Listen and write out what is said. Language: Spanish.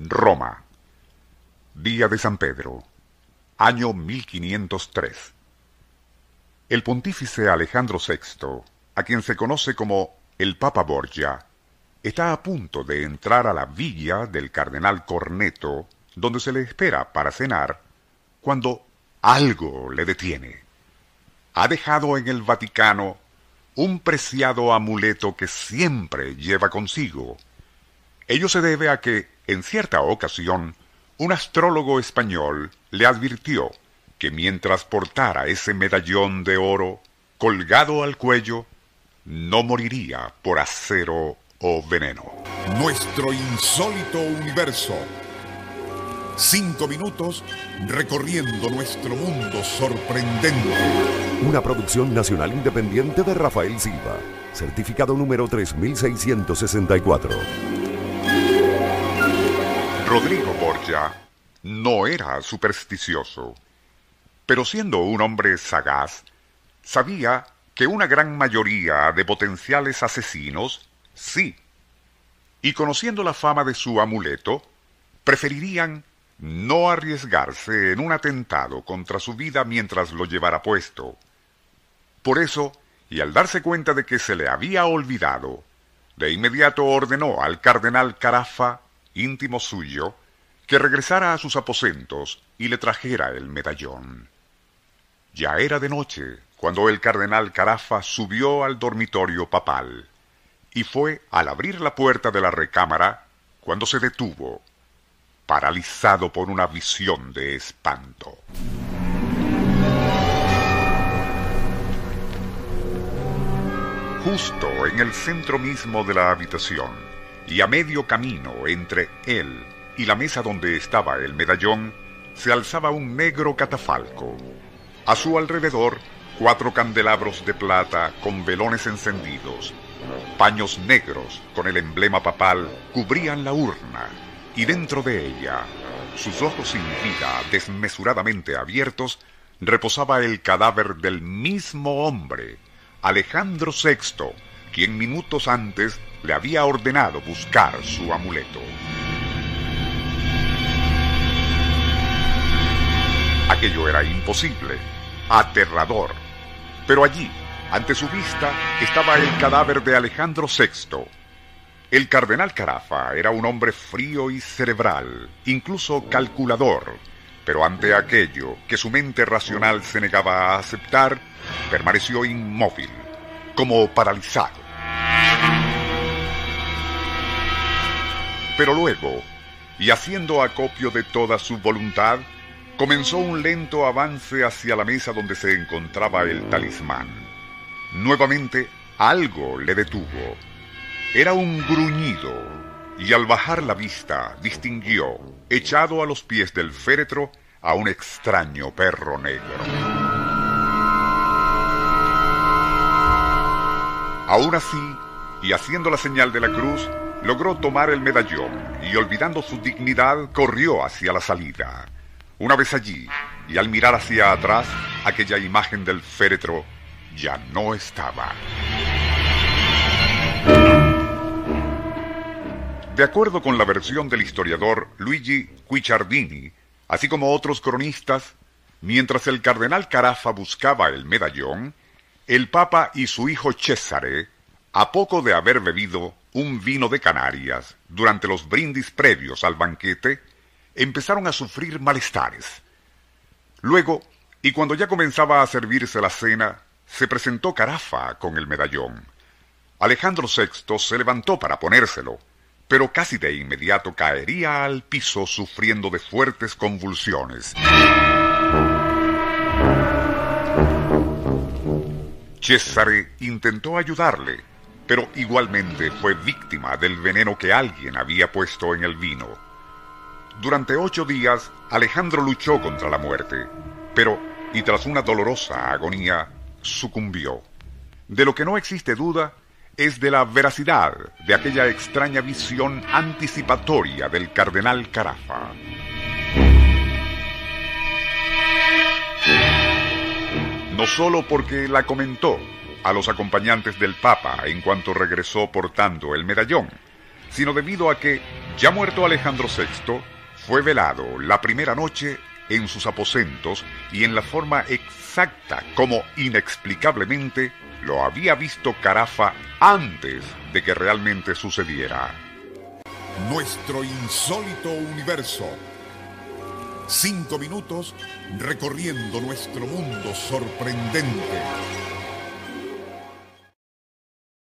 Roma. Día de San Pedro. Año 1503. El pontífice Alejandro VI, a quien se conoce como el Papa Borgia, está a punto de entrar a la villa del cardenal Corneto, donde se le espera para cenar, cuando algo le detiene. Ha dejado en el Vaticano un preciado amuleto que siempre lleva consigo. Ello se debe a que, en cierta ocasión, un astrólogo español le advirtió que mientras portara ese medallón de oro colgado al cuello, no moriría por acero o veneno. Nuestro insólito universo. Cinco minutos recorriendo nuestro mundo sorprendente. Una producción nacional independiente de Rafael Silva. Certificado número 3664. Rodrigo Borgia no era supersticioso, pero siendo un hombre sagaz, sabía que una gran mayoría de potenciales asesinos sí. Y conociendo la fama de su amuleto, preferirían no arriesgarse en un atentado contra su vida mientras lo llevara puesto. Por eso, y al darse cuenta de que se le había olvidado, de inmediato ordenó al cardenal Carafa, íntimo suyo, que regresara a sus aposentos y le trajera el medallón. Ya era de noche cuando el cardenal Carafa subió al dormitorio papal, y fue al abrir la puerta de la recámara cuando se detuvo paralizado por una visión de espanto. Justo en el centro mismo de la habitación, y a medio camino entre él y la mesa donde estaba el medallón, se alzaba un negro catafalco. A su alrededor, cuatro candelabros de plata con velones encendidos. Paños negros con el emblema papal cubrían la urna y dentro de ella, sus ojos sin vida desmesuradamente abiertos, reposaba el cadáver del mismo hombre, Alejandro VI, quien minutos antes le había ordenado buscar su amuleto. Aquello era imposible, aterrador, pero allí, ante su vista, estaba el cadáver de Alejandro VI, el cardenal Carafa era un hombre frío y cerebral, incluso calculador, pero ante aquello que su mente racional se negaba a aceptar, permaneció inmóvil, como paralizado. Pero luego, y haciendo acopio de toda su voluntad, comenzó un lento avance hacia la mesa donde se encontraba el talismán. Nuevamente, algo le detuvo era un gruñido, y al bajar la vista distinguió, echado a los pies del féretro, a un extraño perro negro. Aún así, y haciendo la señal de la cruz, logró tomar el medallón y olvidando su dignidad corrió hacia la salida. Una vez allí, y al mirar hacia atrás, aquella imagen del féretro ya no estaba. De acuerdo con la versión del historiador Luigi Guicciardini, así como otros cronistas, mientras el cardenal Carafa buscaba el medallón, el Papa y su hijo Cesare, a poco de haber bebido un vino de Canarias durante los brindis previos al banquete, empezaron a sufrir malestares. Luego, y cuando ya comenzaba a servirse la cena, se presentó Carafa con el medallón. Alejandro VI se levantó para ponérselo, pero casi de inmediato caería al piso sufriendo de fuertes convulsiones. Cesare intentó ayudarle, pero igualmente fue víctima del veneno que alguien había puesto en el vino. Durante ocho días, Alejandro luchó contra la muerte, pero, y tras una dolorosa agonía, sucumbió. De lo que no existe duda es de la veracidad de aquella extraña visión anticipatoria del cardenal Carafa. No solo porque la comentó a los acompañantes del Papa en cuanto regresó portando el medallón, sino debido a que, ya muerto Alejandro VI, fue velado la primera noche en sus aposentos y en la forma exacta como inexplicablemente lo había visto Carafa antes de que realmente sucediera. Nuestro insólito universo. Cinco minutos recorriendo nuestro mundo sorprendente.